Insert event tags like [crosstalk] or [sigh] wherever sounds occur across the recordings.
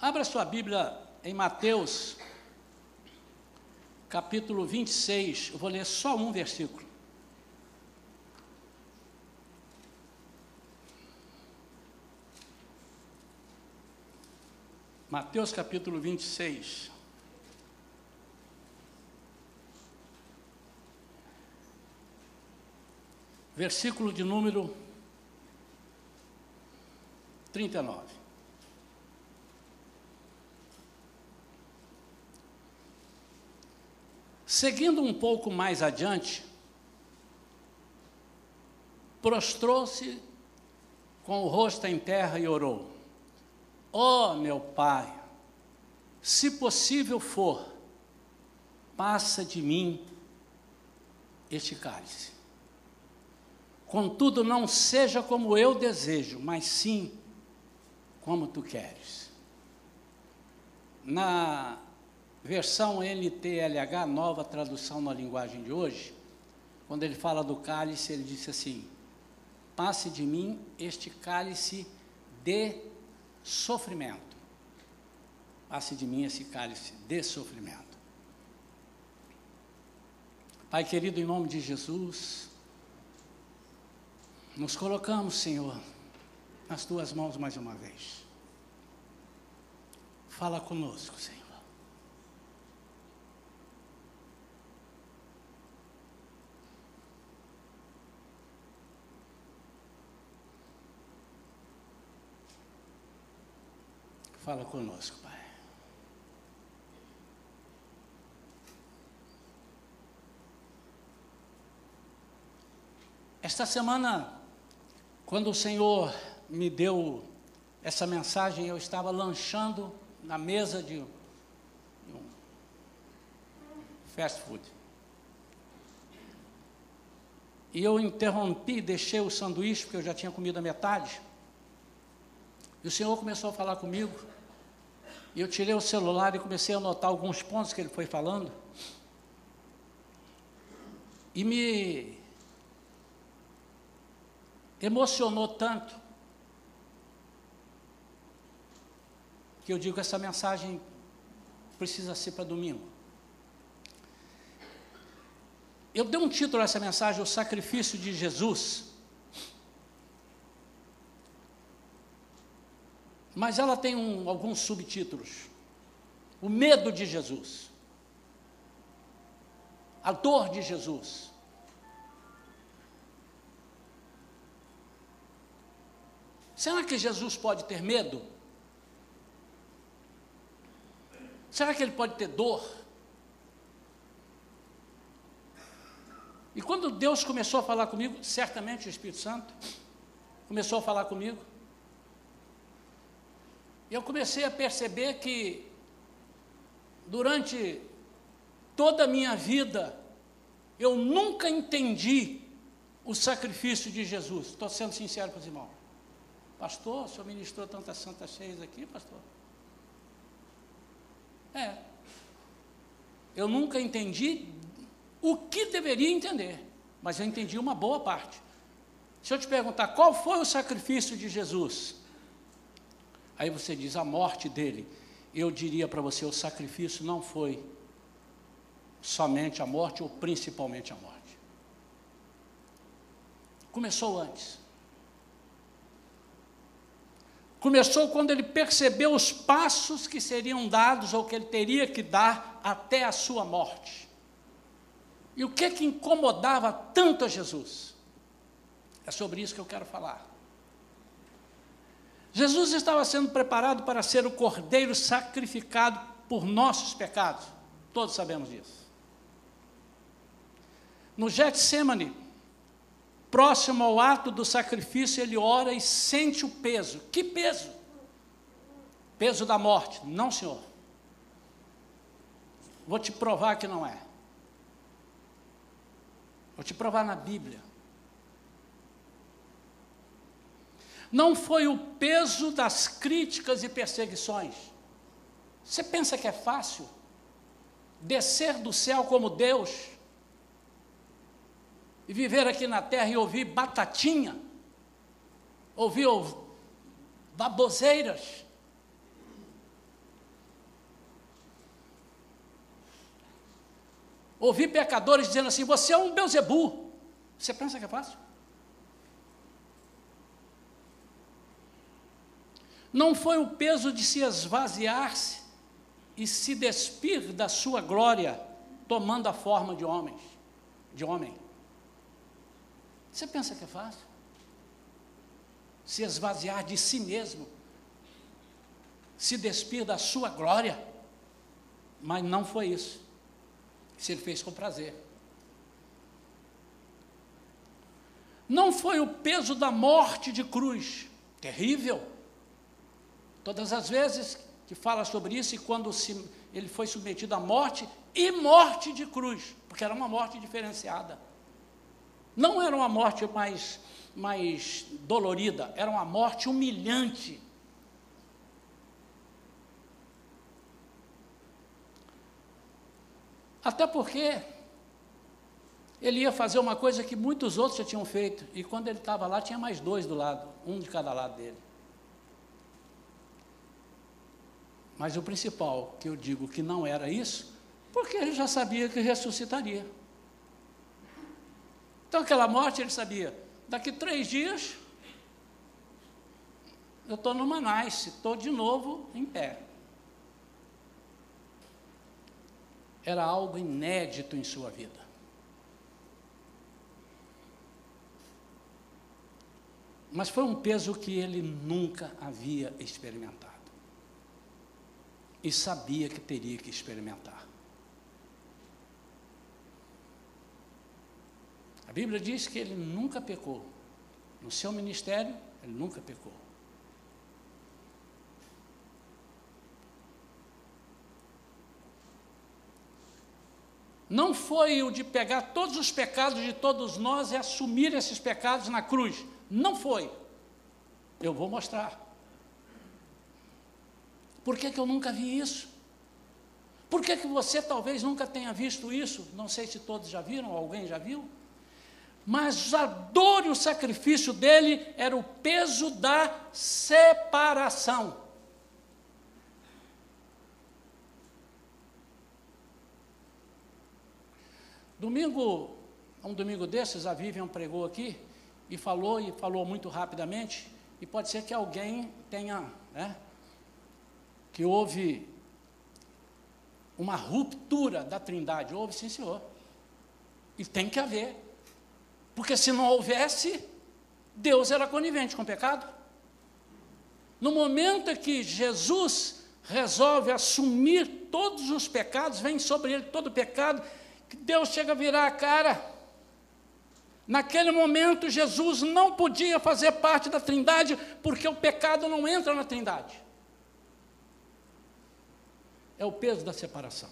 Abra sua Bíblia em Mateus, capítulo 26. Eu vou ler só um versículo. Mateus capítulo 26. Versículo de número 39. Seguindo um pouco mais adiante, prostrou-se com o rosto em terra e orou: Ó oh, meu Pai, se possível for, passa de mim este cálice. Contudo, não seja como eu desejo, mas sim como tu queres. Na versão NTLH, nova tradução na linguagem de hoje, quando ele fala do cálice, ele disse assim: passe de mim este cálice de sofrimento. Passe de mim esse cálice de sofrimento. Pai querido, em nome de Jesus, nos colocamos, Senhor, nas tuas mãos mais uma vez. Fala conosco, Senhor. Fala conosco, Pai. Esta semana, quando o Senhor me deu essa mensagem, eu estava lanchando na mesa de um fast food. E eu interrompi, deixei o sanduíche, porque eu já tinha comido a metade. E o Senhor começou a falar comigo. E eu tirei o celular e comecei a anotar alguns pontos que ele foi falando. E me emocionou tanto que eu digo que essa mensagem precisa ser para domingo. Eu dei um título a essa mensagem, o sacrifício de Jesus. Mas ela tem um, alguns subtítulos. O medo de Jesus, a dor de Jesus. Será que Jesus pode ter medo? Será que ele pode ter dor? E quando Deus começou a falar comigo, certamente o Espírito Santo começou a falar comigo, e eu comecei a perceber que, durante toda a minha vida, eu nunca entendi o sacrifício de Jesus. Estou sendo sincero com os irmãos. Pastor, o senhor ministrou tantas santas cheias aqui, pastor? É. Eu nunca entendi o que deveria entender, mas eu entendi uma boa parte. Se eu te perguntar qual foi o sacrifício de Jesus, Aí você diz a morte dele. Eu diria para você: o sacrifício não foi somente a morte ou principalmente a morte. Começou antes. Começou quando ele percebeu os passos que seriam dados ou que ele teria que dar até a sua morte. E o que que incomodava tanto a Jesus? É sobre isso que eu quero falar. Jesus estava sendo preparado para ser o cordeiro sacrificado por nossos pecados. Todos sabemos disso. No Getsemane, próximo ao ato do sacrifício, ele ora e sente o peso. Que peso? Peso da morte. Não, Senhor. Vou te provar que não é. Vou te provar na Bíblia. não foi o peso das críticas e perseguições. Você pensa que é fácil descer do céu como Deus e viver aqui na terra e ouvir batatinha, ouvir baboseiras? Ouvir pecadores dizendo assim: você é um Beuzebu. Você pensa que é fácil? Não foi o peso de se esvaziar-se e se despir da sua glória, tomando a forma de homens, de homem. Você pensa que é fácil? Se esvaziar de si mesmo, se despir da sua glória, mas não foi isso. Se ele fez com prazer. Não foi o peso da morte de cruz, terrível. Todas as vezes que fala sobre isso, e quando se, ele foi submetido à morte, e morte de cruz, porque era uma morte diferenciada. Não era uma morte mais, mais dolorida, era uma morte humilhante. Até porque ele ia fazer uma coisa que muitos outros já tinham feito, e quando ele estava lá, tinha mais dois do lado, um de cada lado dele. Mas o principal que eu digo que não era isso, porque ele já sabia que ressuscitaria. Então, aquela morte ele sabia, daqui três dias, eu estou no Manais, estou de novo em pé. Era algo inédito em sua vida. Mas foi um peso que ele nunca havia experimentado e sabia que teria que experimentar. A Bíblia diz que ele nunca pecou. No seu ministério, ele nunca pecou. Não foi o de pegar todos os pecados de todos nós e assumir esses pecados na cruz. Não foi. Eu vou mostrar. Por que, que eu nunca vi isso? Por que, que você talvez nunca tenha visto isso? Não sei se todos já viram, alguém já viu. Mas a dor e o sacrifício dele era o peso da separação. Domingo, um domingo desses, a Vivian pregou aqui e falou, e falou muito rapidamente, e pode ser que alguém tenha, né, que houve uma ruptura da trindade. Houve, sim, senhor. E tem que haver. Porque se não houvesse, Deus era conivente com o pecado. No momento em que Jesus resolve assumir todos os pecados, vem sobre ele todo o pecado, Deus chega a virar a cara. Naquele momento, Jesus não podia fazer parte da Trindade, porque o pecado não entra na Trindade é o peso da separação.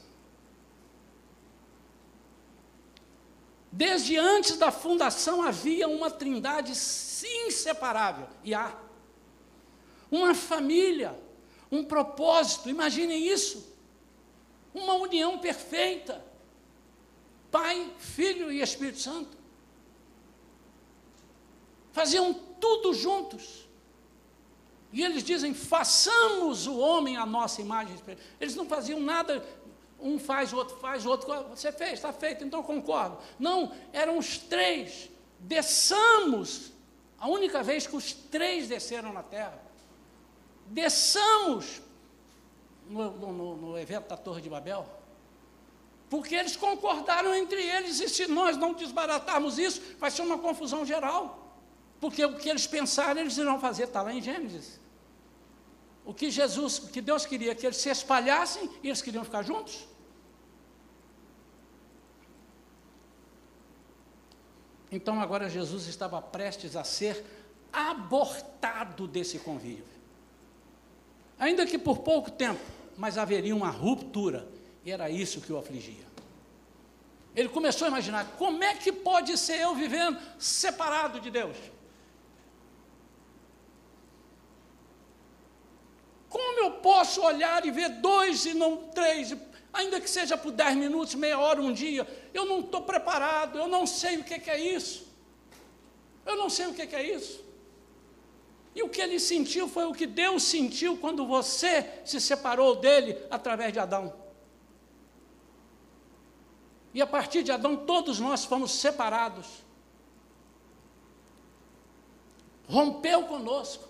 Desde antes da fundação havia uma trindade inseparável, e há. Uma família, um propósito, imaginem isso. Uma união perfeita. Pai, Filho e Espírito Santo. Faziam tudo juntos. E eles dizem: façamos o homem a nossa imagem. Eles não faziam nada, um faz, o outro faz, o outro. Você fez, está feito, então concordo. Não, eram os três. Desçamos. A única vez que os três desceram na terra. Desçamos no, no, no evento da Torre de Babel. Porque eles concordaram entre eles, e se nós não desbaratarmos isso, vai ser uma confusão geral. Porque o que eles pensaram, eles irão fazer, está lá em Gênesis. O que Jesus, o que Deus queria, que eles se espalhassem e eles queriam ficar juntos. Então agora Jesus estava prestes a ser abortado desse convívio. Ainda que por pouco tempo, mas haveria uma ruptura, e era isso que o afligia. Ele começou a imaginar: como é que pode ser eu vivendo separado de Deus? Como eu posso olhar e ver dois e não três, ainda que seja por dez minutos, meia hora, um dia? Eu não estou preparado, eu não sei o que, é isso. Eu não sei o que é isso. E o que ele sentiu foi o que Deus sentiu quando você se separou dele através de Adão. E a partir de Adão, todos nós fomos separados. Rompeu conosco.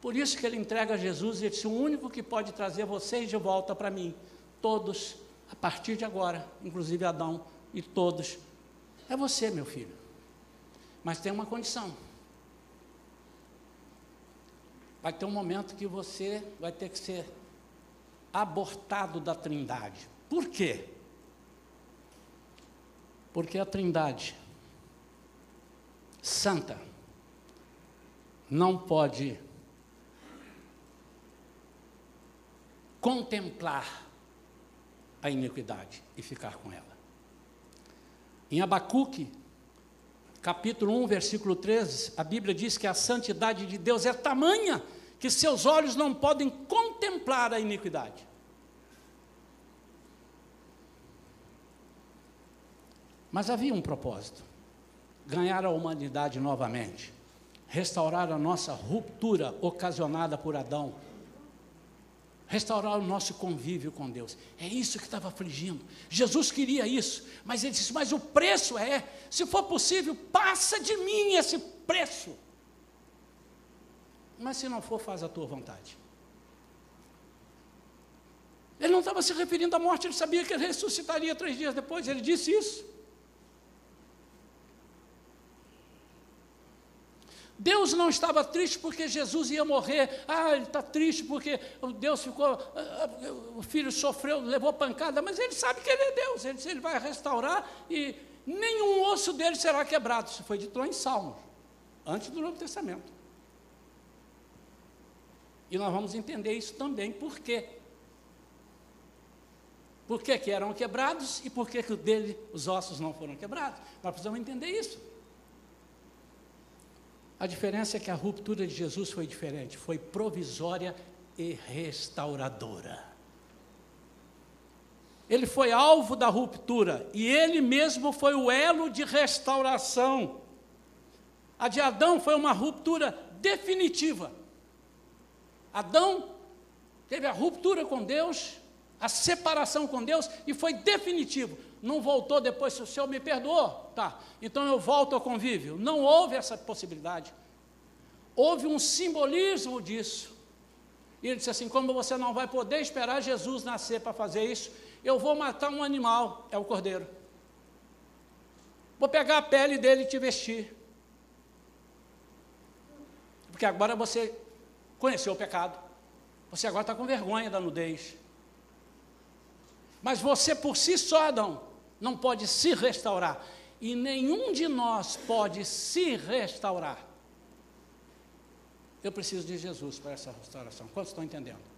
Por isso que ele entrega a Jesus e disse: o único que pode trazer vocês de volta para mim, todos, a partir de agora, inclusive Adão e todos, é você, meu filho. Mas tem uma condição. Vai ter um momento que você vai ter que ser abortado da Trindade. Por quê? Porque a Trindade santa não pode contemplar a iniquidade e ficar com ela. Em Abacuque, capítulo 1, versículo 13, a Bíblia diz que a santidade de Deus é tamanha que seus olhos não podem contemplar a iniquidade. Mas havia um propósito: ganhar a humanidade novamente, restaurar a nossa ruptura ocasionada por Adão, restaurar o nosso convívio com Deus. É isso que estava afligindo. Jesus queria isso, mas ele disse: Mas o preço é, se for possível, passa de mim esse preço. Mas se não for, faz a tua vontade. Ele não estava se referindo à morte, ele sabia que ele ressuscitaria três dias depois, ele disse isso. Deus não estava triste porque Jesus ia morrer. Ah, ele está triste porque Deus ficou. Ah, ah, o filho sofreu, levou pancada, mas ele sabe que ele é Deus. Ele, ele vai restaurar e nenhum osso dele será quebrado. Isso foi dito lá em Salmos, antes do Novo Testamento. E nós vamos entender isso também, por quê? Por que, que eram quebrados e por que, que dele, os ossos não foram quebrados? Nós precisamos entender isso. A diferença é que a ruptura de Jesus foi diferente, foi provisória e restauradora. Ele foi alvo da ruptura e ele mesmo foi o elo de restauração. A de Adão foi uma ruptura definitiva. Adão teve a ruptura com Deus, a separação com Deus e foi definitivo. Não voltou depois, se o Senhor me perdoou, tá, então eu volto ao convívio. Não houve essa possibilidade. Houve um simbolismo disso. E ele disse assim: como você não vai poder esperar Jesus nascer para fazer isso, eu vou matar um animal, é o cordeiro. Vou pegar a pele dele e te vestir. Porque agora você conheceu o pecado. Você agora está com vergonha da nudez. Mas você por si só, Adão, não pode se restaurar. E nenhum de nós pode se restaurar. Eu preciso de Jesus para essa restauração. Quantos estão entendendo?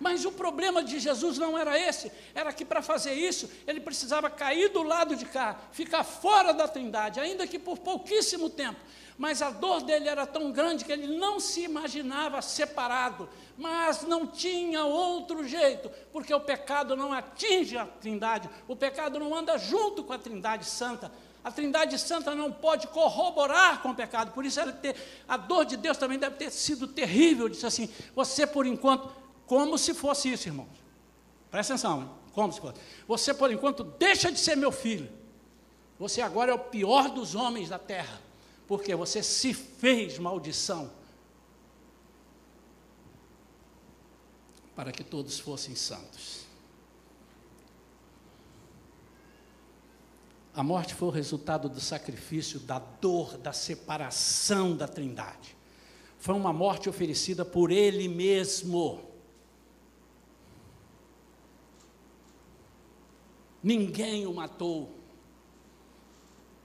Mas o problema de Jesus não era esse, era que para fazer isso, ele precisava cair do lado de cá, ficar fora da trindade, ainda que por pouquíssimo tempo. Mas a dor dele era tão grande que ele não se imaginava separado, mas não tinha outro jeito, porque o pecado não atinge a trindade, o pecado não anda junto com a trindade santa. A Trindade Santa não pode corroborar com o pecado, por isso ter, a dor de Deus também deve ter sido terrível. Disse assim: você por enquanto como se fosse isso, irmãos. Presta atenção, hein? como se fosse. Você, por enquanto, deixa de ser meu filho. Você agora é o pior dos homens da terra, porque você se fez maldição para que todos fossem santos. A morte foi o resultado do sacrifício, da dor, da separação da Trindade. Foi uma morte oferecida por Ele mesmo. Ninguém o matou.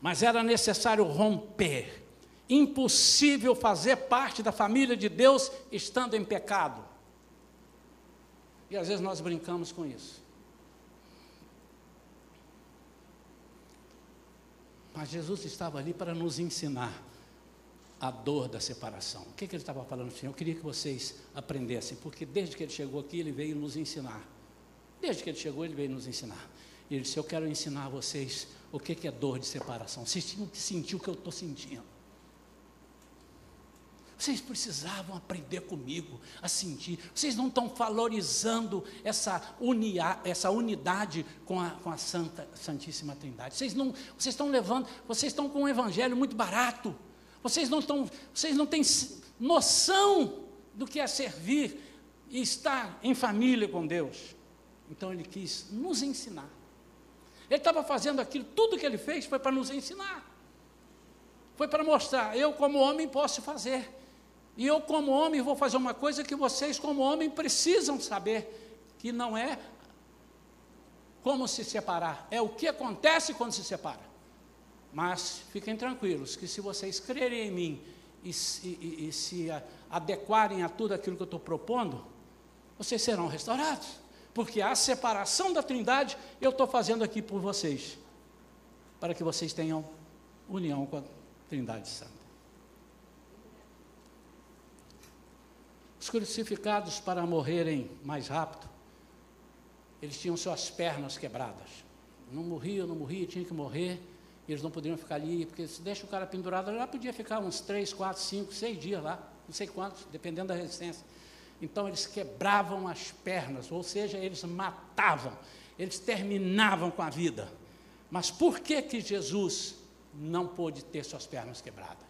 Mas era necessário romper. Impossível fazer parte da família de Deus estando em pecado. E às vezes nós brincamos com isso. Mas Jesus estava ali para nos ensinar a dor da separação. O que, que ele estava falando assim? Eu queria que vocês aprendessem, porque desde que ele chegou aqui, ele veio nos ensinar. Desde que ele chegou, ele veio nos ensinar. E ele disse: Eu quero ensinar a vocês o que é dor de separação. Vocês tinham que sentir o que eu estou sentindo. Vocês precisavam aprender comigo a sentir. Vocês não estão valorizando essa, unia, essa unidade com a, com a Santa, Santíssima Trindade. Vocês, não, vocês estão levando, vocês estão com um evangelho muito barato. Vocês não, estão, vocês não têm noção do que é servir e estar em família com Deus. Então ele quis nos ensinar. Ele estava fazendo aquilo, tudo que ele fez foi para nos ensinar. Foi para mostrar, eu como homem posso fazer. E eu, como homem, vou fazer uma coisa que vocês, como homem, precisam saber: que não é como se separar, é o que acontece quando se separa. Mas fiquem tranquilos, que se vocês crerem em mim e, e, e se adequarem a tudo aquilo que eu estou propondo, vocês serão restaurados. Porque a separação da Trindade eu estou fazendo aqui por vocês, para que vocês tenham união com a Trindade Santa. Os crucificados, para morrerem mais rápido, eles tinham suas pernas quebradas. Não morria, não morria, tinha que morrer. E eles não poderiam ficar ali, porque se deixa o cara pendurado lá, podia ficar uns três, quatro, cinco, seis dias lá, não sei quantos, dependendo da resistência. Então eles quebravam as pernas, ou seja, eles matavam, eles terminavam com a vida. Mas por que que Jesus não pôde ter suas pernas quebradas?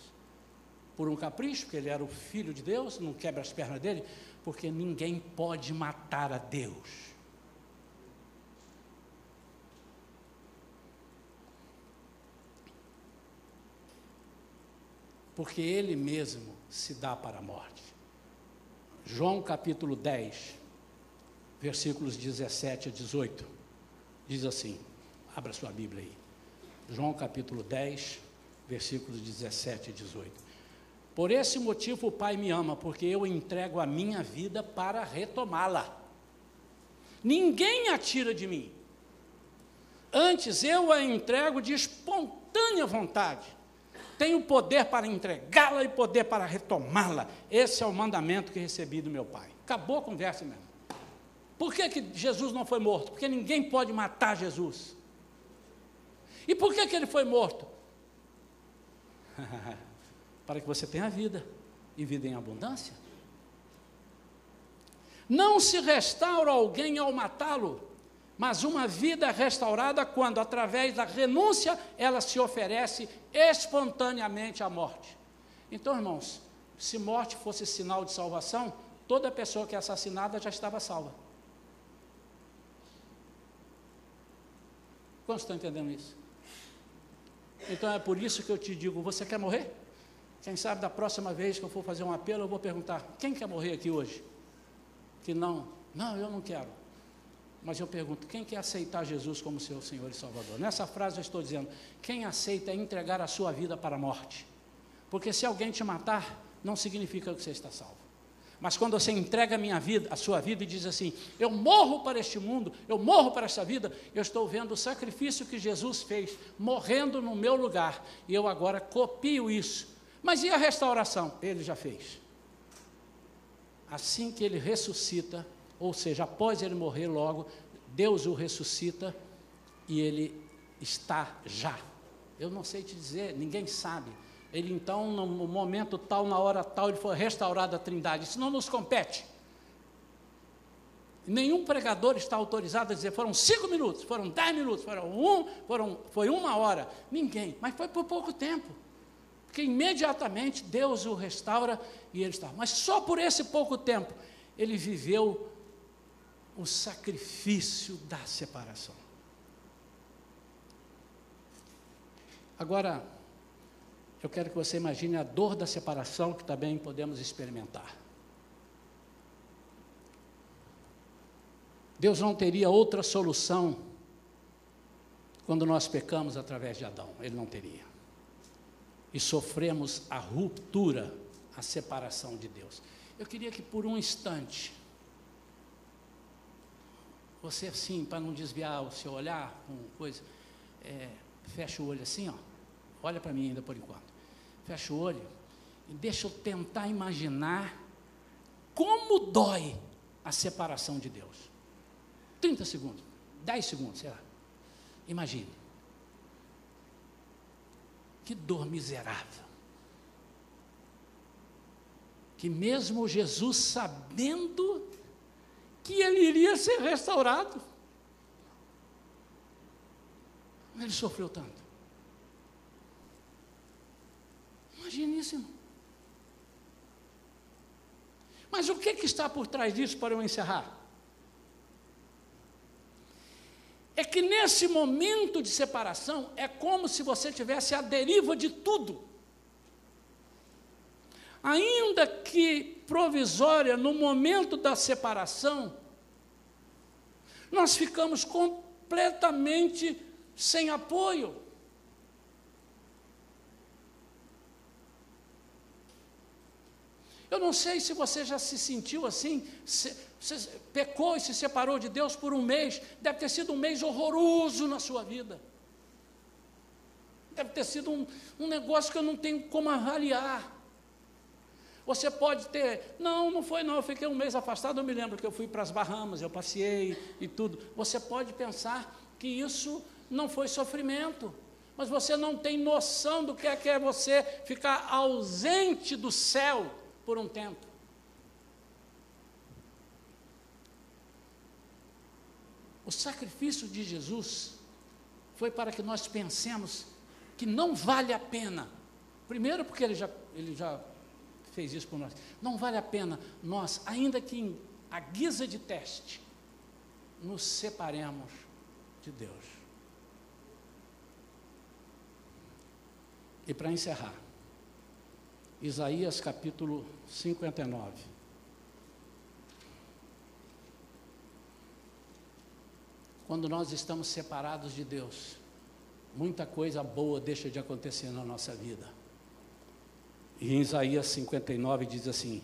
por um capricho, porque ele era o filho de Deus, não quebra as pernas dele, porque ninguém pode matar a Deus. Porque ele mesmo se dá para a morte. João capítulo 10, versículos 17 a 18, diz assim: abra sua Bíblia aí. João capítulo 10, versículos 17 a 18. Por esse motivo o Pai me ama, porque eu entrego a minha vida para retomá-la. Ninguém a tira de mim. Antes eu a entrego de espontânea vontade. Tenho poder para entregá-la e poder para retomá-la. Esse é o mandamento que recebi do meu Pai. Acabou a conversa mesmo. Por que, que Jesus não foi morto? Porque ninguém pode matar Jesus. E por que, que ele foi morto? [laughs] para que você tenha vida e vida em abundância. Não se restaura alguém ao matá-lo, mas uma vida restaurada quando, através da renúncia, ela se oferece espontaneamente à morte. Então, irmãos, se morte fosse sinal de salvação, toda pessoa que é assassinada já estava salva. Quantos estão entendendo isso? Então é por isso que eu te digo: você quer morrer? Quem sabe da próxima vez que eu for fazer um apelo, eu vou perguntar: quem quer morrer aqui hoje? Que não, não, eu não quero. Mas eu pergunto: quem quer aceitar Jesus como seu Senhor e Salvador? Nessa frase eu estou dizendo: quem aceita entregar a sua vida para a morte? Porque se alguém te matar, não significa que você está salvo. Mas quando você entrega a minha vida, a sua vida e diz assim: "Eu morro para este mundo, eu morro para esta vida", eu estou vendo o sacrifício que Jesus fez, morrendo no meu lugar, e eu agora copio isso mas e a restauração? Ele já fez. Assim que ele ressuscita, ou seja, após ele morrer logo, Deus o ressuscita e ele está já. Eu não sei te dizer, ninguém sabe. Ele então, no momento tal, na hora tal, ele foi restaurado a trindade. Isso não nos compete. Nenhum pregador está autorizado a dizer foram cinco minutos, foram dez minutos, foram um, foram, foi uma hora. Ninguém, mas foi por pouco tempo porque imediatamente Deus o restaura e ele está. Mas só por esse pouco tempo ele viveu o sacrifício da separação. Agora, eu quero que você imagine a dor da separação que também podemos experimentar. Deus não teria outra solução quando nós pecamos através de Adão, ele não teria e sofremos a ruptura, a separação de Deus. Eu queria que por um instante, você assim, para não desviar o seu olhar com coisa, é, fecha o olho assim, ó, olha para mim ainda por enquanto. Fecha o olho e deixa eu tentar imaginar como dói a separação de Deus. 30 segundos, 10 segundos, sei lá. Imagine. Que dor miserável. que mesmo Jesus sabendo que ele iria ser restaurado, ele sofreu tanto. Imagine isso, irmão. Mas o que, que está por trás disso para eu encerrar? É que nesse momento de separação é como se você tivesse a deriva de tudo. Ainda que provisória, no momento da separação, nós ficamos completamente sem apoio. Eu não sei se você já se sentiu assim, se, se, pecou e se separou de Deus por um mês. Deve ter sido um mês horroroso na sua vida. Deve ter sido um, um negócio que eu não tenho como avaliar. Você pode ter, não, não foi não, eu fiquei um mês afastado, eu me lembro que eu fui para as Bahamas, eu passei e tudo. Você pode pensar que isso não foi sofrimento, mas você não tem noção do que é que é você ficar ausente do céu por um tempo. O sacrifício de Jesus foi para que nós pensemos que não vale a pena. Primeiro, porque ele já, ele já fez isso por nós. Não vale a pena nós, ainda que em a guisa de teste, nos separemos de Deus. E para encerrar, Isaías capítulo 59. Quando nós estamos separados de Deus, muita coisa boa deixa de acontecer na nossa vida. E em Isaías 59 diz assim: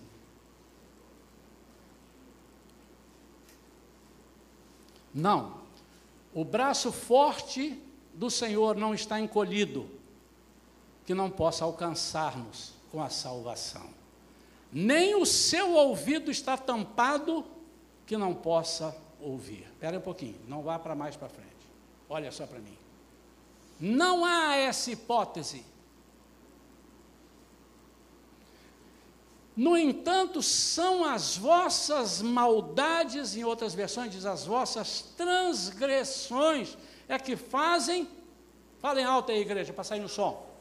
Não, o braço forte do Senhor não está encolhido, que não possa alcançar-nos com a salvação. Nem o seu ouvido está tampado, que não possa ouvir. Espera um pouquinho, não vá para mais para frente. Olha só para mim. Não há essa hipótese No entanto, são as vossas maldades, em outras versões diz as vossas transgressões, é que fazem, falem alto aí, igreja, para sair no som.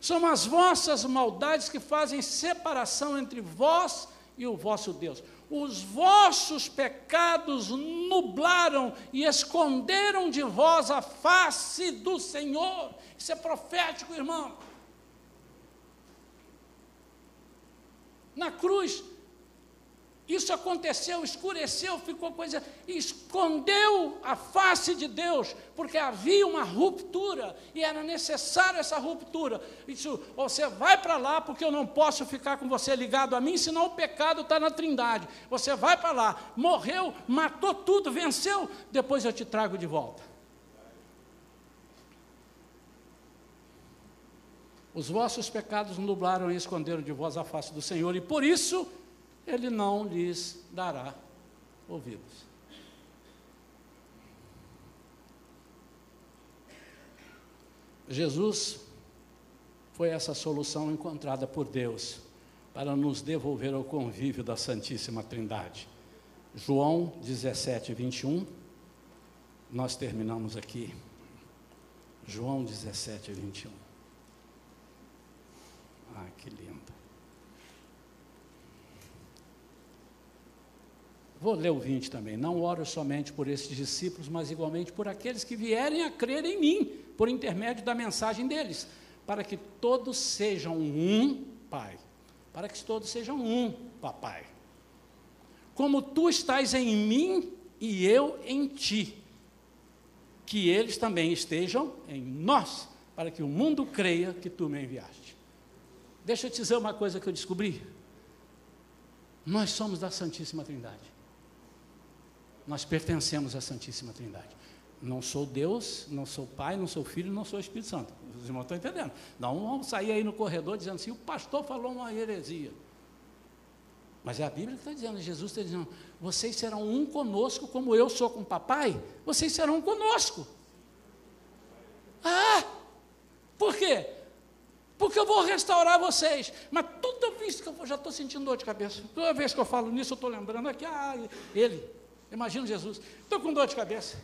São as vossas maldades que fazem separação entre vós e o vosso Deus os vossos pecados nublaram e esconderam de vós a face do Senhor. Isso é profético, irmão. Na cruz, isso aconteceu, escureceu, ficou coisa, escondeu a face de Deus, porque havia uma ruptura e era necessária essa ruptura. Isso, você vai para lá, porque eu não posso ficar com você ligado a mim, senão o pecado está na trindade. Você vai para lá, morreu, matou tudo, venceu, depois eu te trago de volta. Os vossos pecados nublaram e esconderam de vós a face do Senhor, e por isso ele não lhes dará ouvidos. Jesus foi essa solução encontrada por Deus para nos devolver ao convívio da Santíssima Trindade. João 17, 21. Nós terminamos aqui. João 17, 21. Ah, que lindo. Vou ler o 20 também. Não oro somente por esses discípulos, mas igualmente por aqueles que vierem a crer em mim, por intermédio da mensagem deles, para que todos sejam um Pai. Para que todos sejam um Papai. Como tu estás em mim e eu em ti, que eles também estejam em nós, para que o mundo creia que tu me enviaste. Deixa eu te dizer uma coisa que eu descobri. Nós somos da Santíssima Trindade nós pertencemos à Santíssima Trindade. Não sou Deus, não sou Pai, não sou Filho, não sou Espírito Santo. Os irmãos estão entendendo. Não vamos sair aí no corredor dizendo assim, o pastor falou uma heresia. Mas é a Bíblia que está dizendo, Jesus está dizendo, vocês serão um conosco, como eu sou com o papai, vocês serão um conosco. Ah! Por quê? que eu vou restaurar vocês. Mas toda vez que eu já estou sentindo dor de cabeça, toda vez que eu falo nisso, eu estou lembrando aqui, ah, ele, imagina Jesus, estou com dor de cabeça,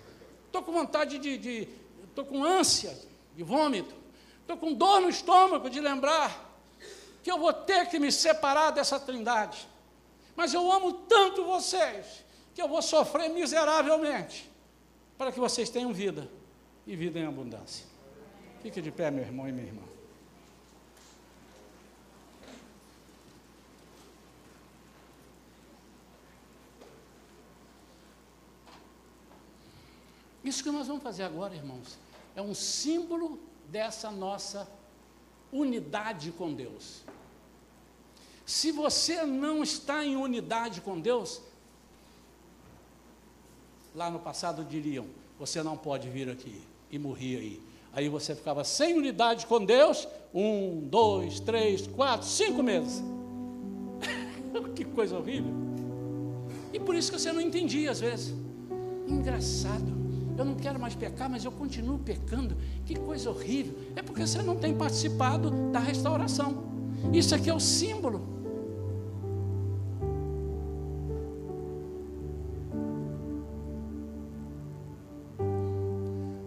estou com vontade de, estou com ânsia de vômito, estou com dor no estômago de lembrar que eu vou ter que me separar dessa trindade. Mas eu amo tanto vocês que eu vou sofrer miseravelmente para que vocês tenham vida e vida em abundância. Fique de pé, meu irmão e minha irmã. Isso que nós vamos fazer agora, irmãos, é um símbolo dessa nossa unidade com Deus. Se você não está em unidade com Deus, lá no passado diriam: você não pode vir aqui e morrer aí. Aí você ficava sem unidade com Deus, um, dois, três, quatro, cinco meses. [laughs] que coisa horrível. E por isso que você não entendia às vezes. Engraçado. Eu não quero mais pecar, mas eu continuo pecando. Que coisa horrível. É porque você não tem participado da restauração. Isso aqui é o símbolo.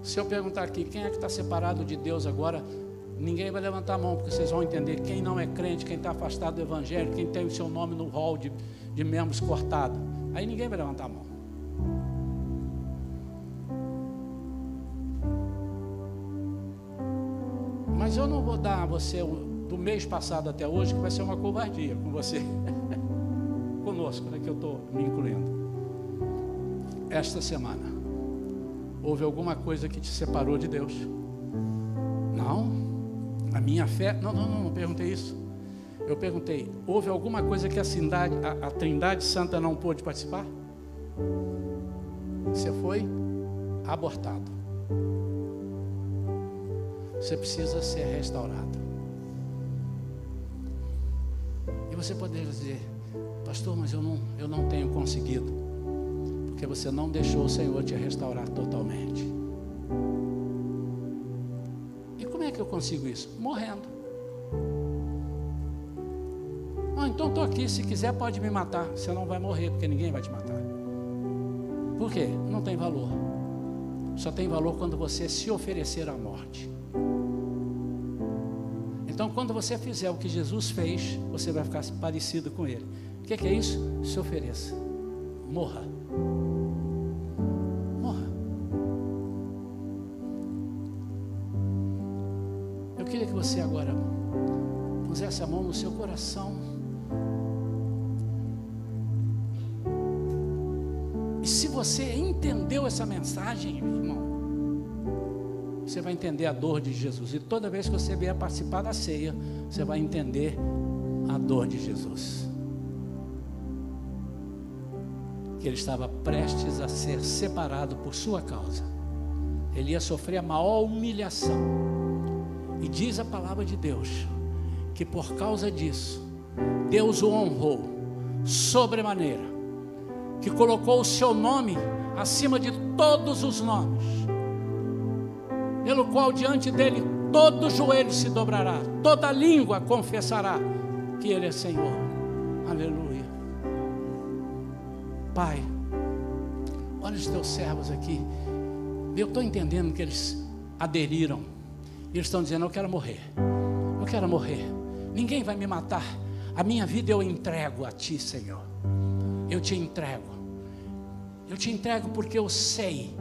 Se eu perguntar aqui, quem é que está separado de Deus agora? Ninguém vai levantar a mão, porque vocês vão entender quem não é crente, quem está afastado do Evangelho, quem tem o seu nome no hall de, de membros cortado. Aí ninguém vai levantar a mão. Mas eu não vou dar a você do mês passado até hoje, que vai ser uma covardia com você. [laughs] Conosco, né, que eu estou me incluindo. Esta semana. Houve alguma coisa que te separou de Deus? Não. A minha fé. Não, não, não, não perguntei isso. Eu perguntei: houve alguma coisa que a, a, a Trindade Santa não pôde participar? Você foi abortado. Você precisa ser restaurado. E você poderia dizer, pastor, mas eu não, eu não tenho conseguido. Porque você não deixou o Senhor te restaurar totalmente. E como é que eu consigo isso? Morrendo. Ah, então estou aqui. Se quiser, pode me matar. Você não vai morrer, porque ninguém vai te matar. Por quê? Não tem valor. Só tem valor quando você se oferecer à morte. Então, quando você fizer o que Jesus fez, você vai ficar parecido com Ele. O que é, que é isso? Se ofereça. Morra. você agora pusesse a mão no seu coração. E se você entendeu essa mensagem, irmão, você vai entender a dor de Jesus. E toda vez que você vier participar da ceia, você vai entender a dor de Jesus. Que ele estava prestes a ser separado por sua causa. Ele ia sofrer a maior humilhação e diz a palavra de Deus que por causa disso, Deus o honrou sobremaneira, que colocou o seu nome acima de todos os nomes, pelo qual diante dele todo joelho se dobrará, toda língua confessará que Ele é Senhor. Aleluia. Pai, olha os teus servos aqui. Eu estou entendendo que eles aderiram eles estão dizendo: Eu quero morrer. Eu quero morrer. Ninguém vai me matar. A minha vida eu entrego a Ti, Senhor. Eu te entrego. Eu te entrego porque eu sei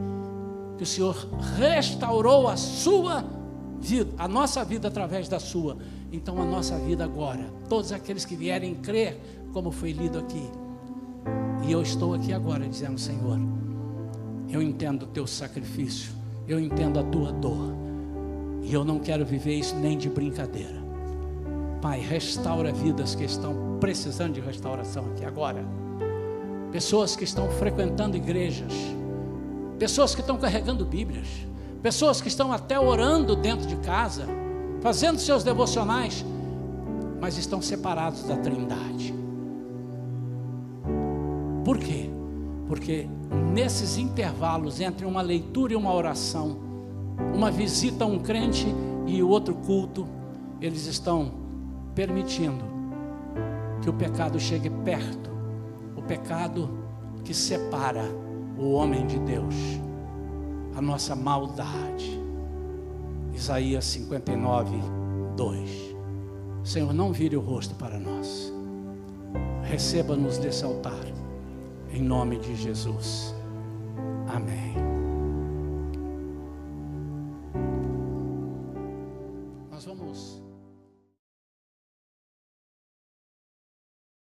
que o Senhor restaurou a sua vida, a nossa vida através da sua. Então a nossa vida agora, todos aqueles que vierem crer, como foi lido aqui. E eu estou aqui agora dizendo, Senhor, eu entendo o teu sacrifício, eu entendo a tua dor. E eu não quero viver isso nem de brincadeira. Pai, restaura vidas que estão precisando de restauração aqui agora. Pessoas que estão frequentando igrejas, pessoas que estão carregando Bíblias, pessoas que estão até orando dentro de casa, fazendo seus devocionais, mas estão separados da Trindade. Por quê? Porque nesses intervalos entre uma leitura e uma oração, uma visita a um crente e outro culto, eles estão permitindo que o pecado chegue perto, o pecado que separa o homem de Deus, a nossa maldade. Isaías 59, 2. Senhor, não vire o rosto para nós. Receba-nos desse altar, em nome de Jesus. Amém. Nós vamos.